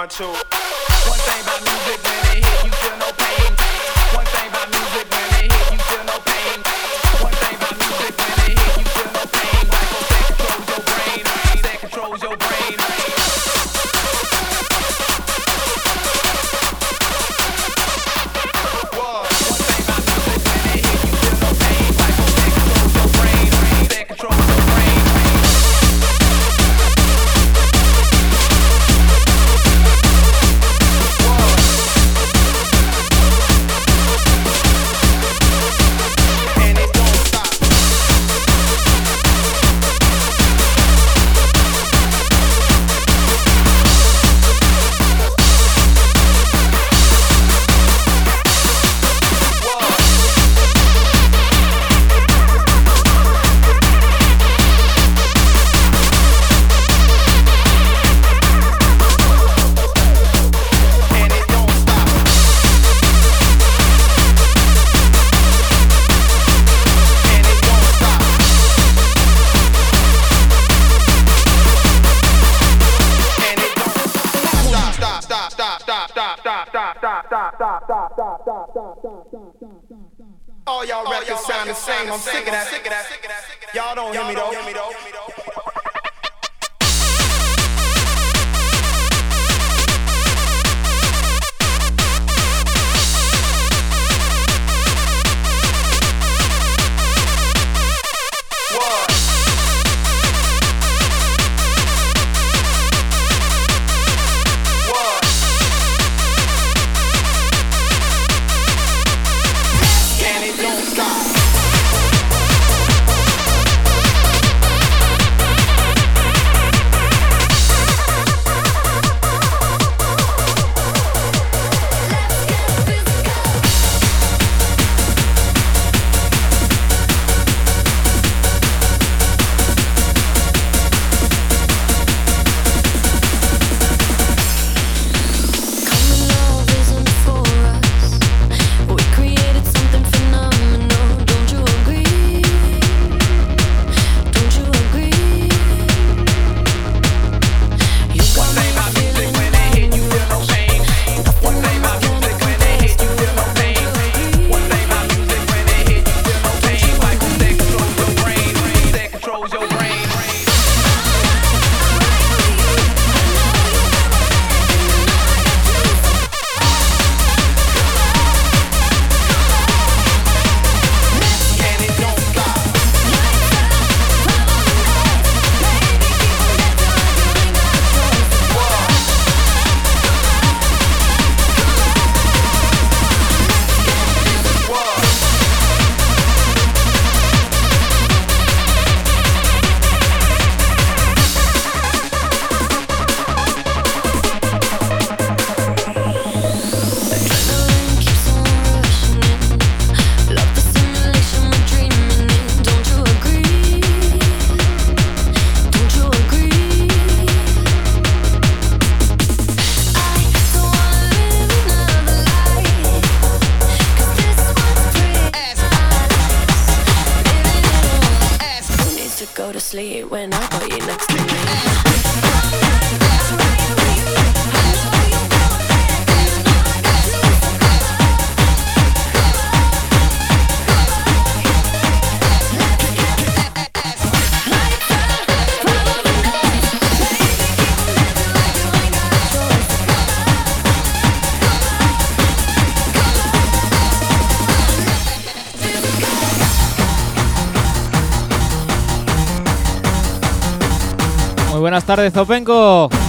One, two. Tardes, Zopenco.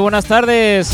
Buenas tardes.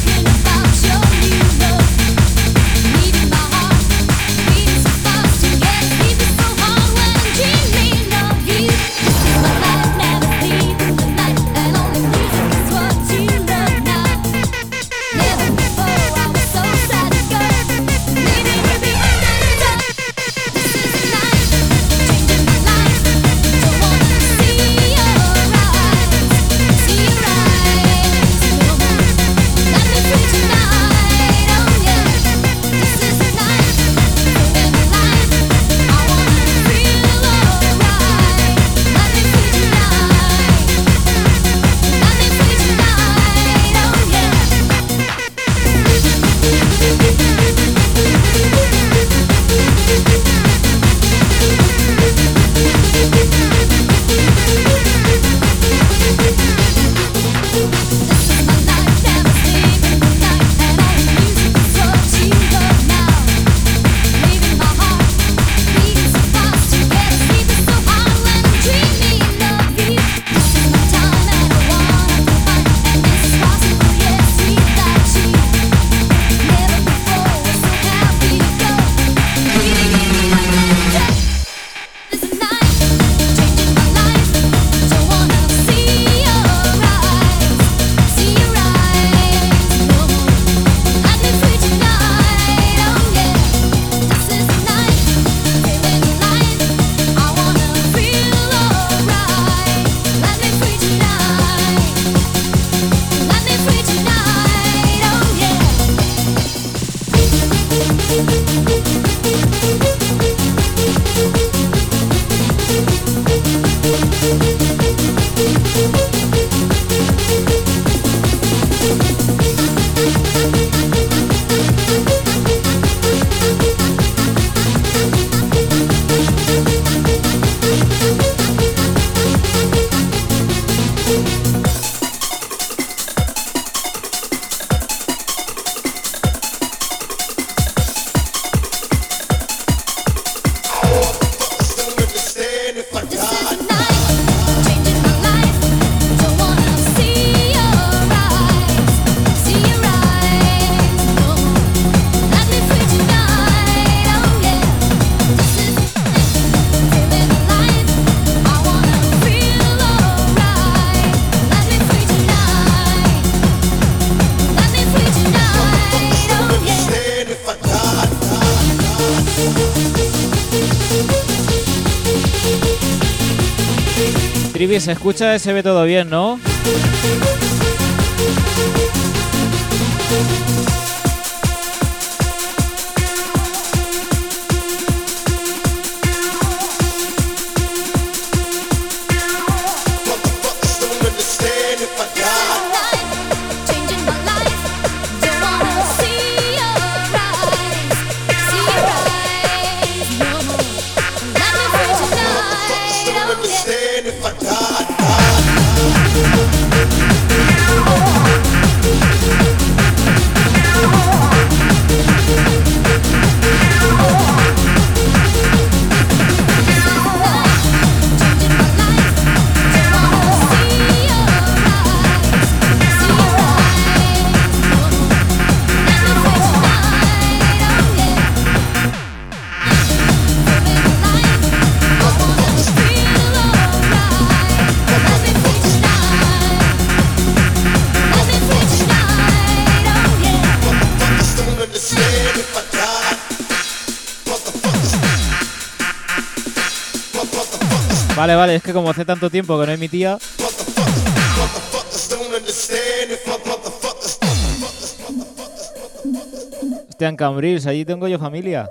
Trivi, se escucha y se ve todo bien, ¿no? Vale, vale, es que como hace tanto tiempo que no emitía. Hostia, en Cambrils, allí tengo yo familia.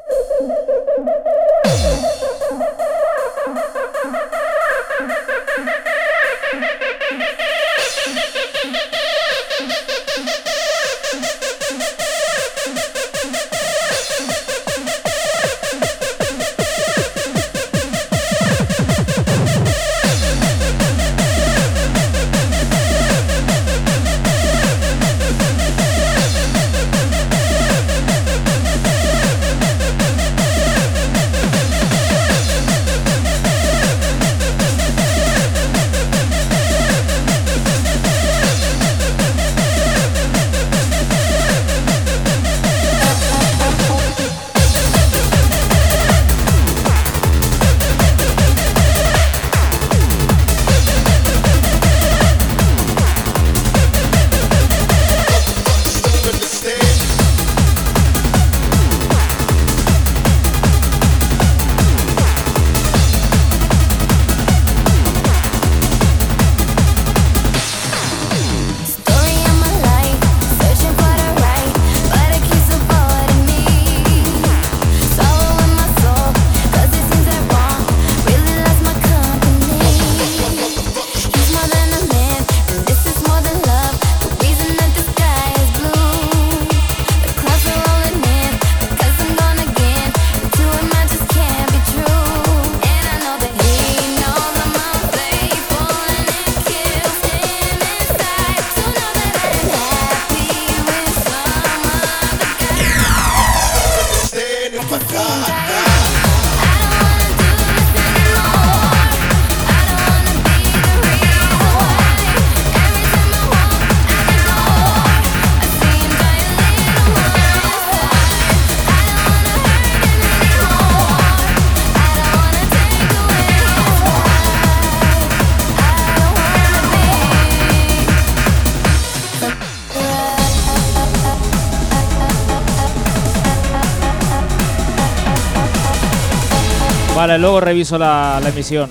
Vale, luego reviso la emisión.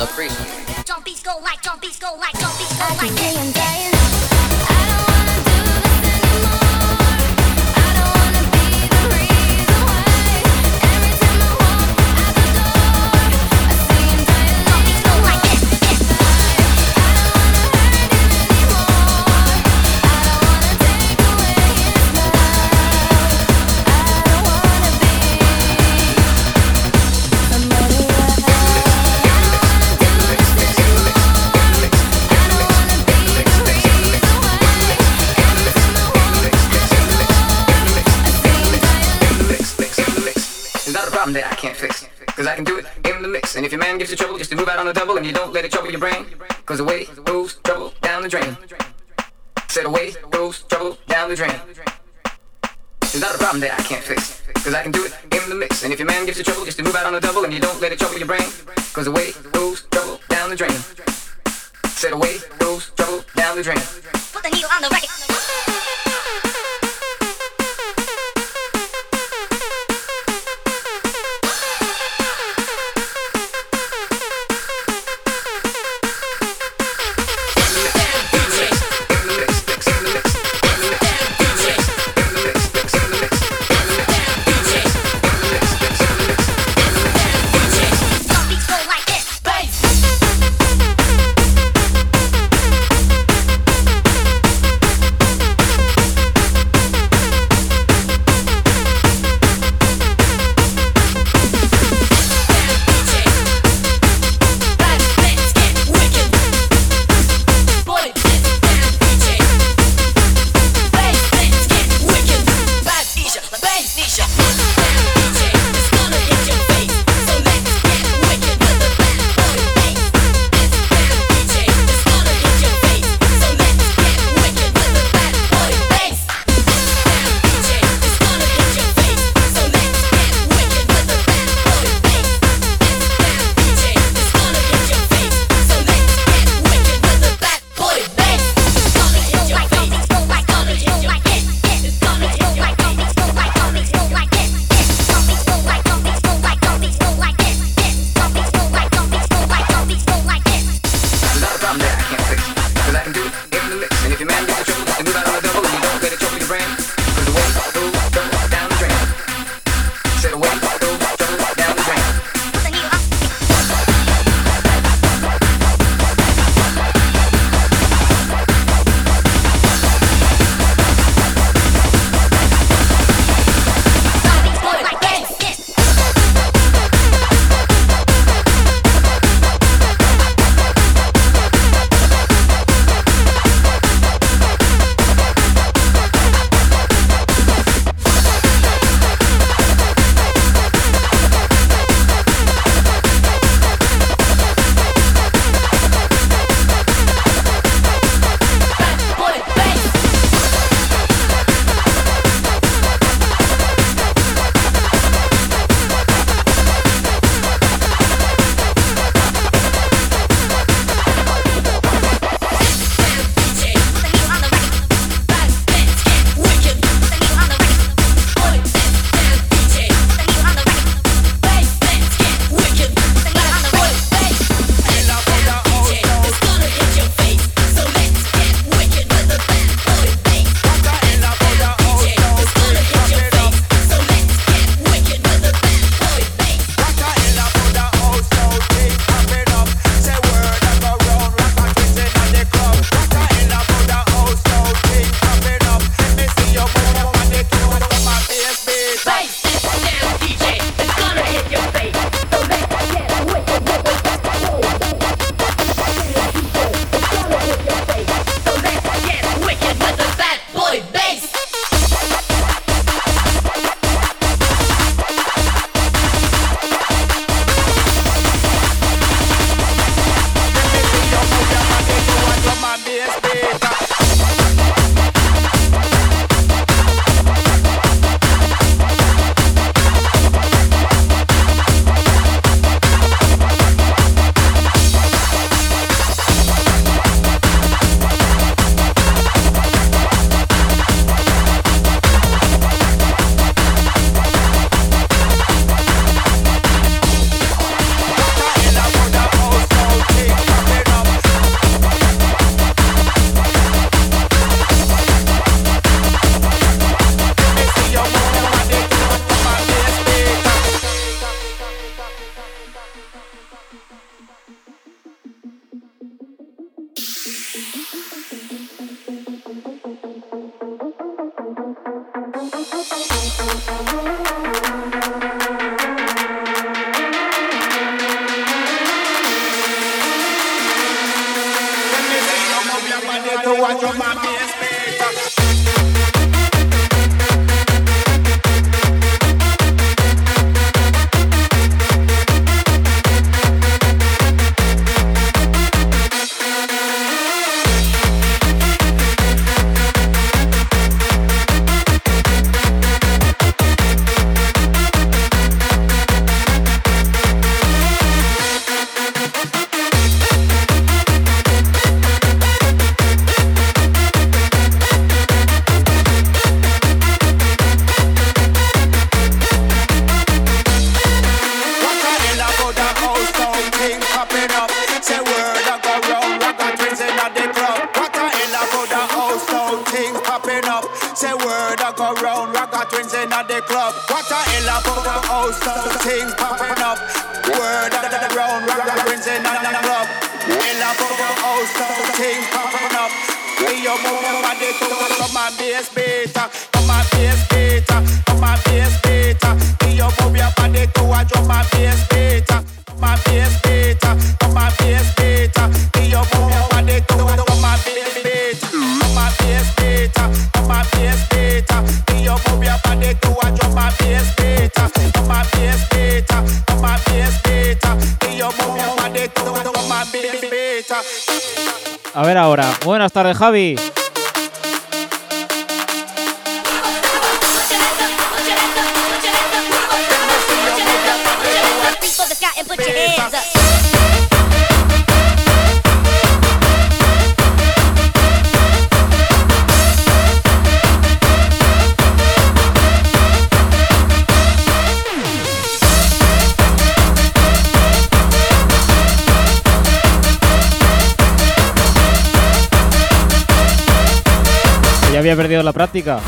the. Jump beats go like, jump beats go like, jump beats go like. And if your man gives you trouble, just to move out on the double and you don't let it trouble your brain. Cause away goes trouble down the drain. Said away goes trouble down the drain. It's not a problem that I can't fix. Cause I can do it in the mix. And if your man gives you trouble, just to move out on the double and you don't let it trouble your brain. Cause away goes trouble down the drain. Said away goes trouble down the drain. Put the needle on the record. house, all things popping up. Word on the ground, rinsing on the club. Hell up on the house, things popping up. Hey, yo, move your body to the come and be a skater, move your body to move your body to. A ver ahora. Buenas tardes, Javi. Había perdido la práctica.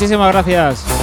Muchísimas gracias.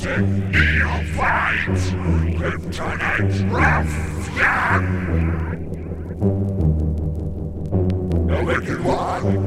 Automatic neophyte, kryptonite ruffian. The wicked one.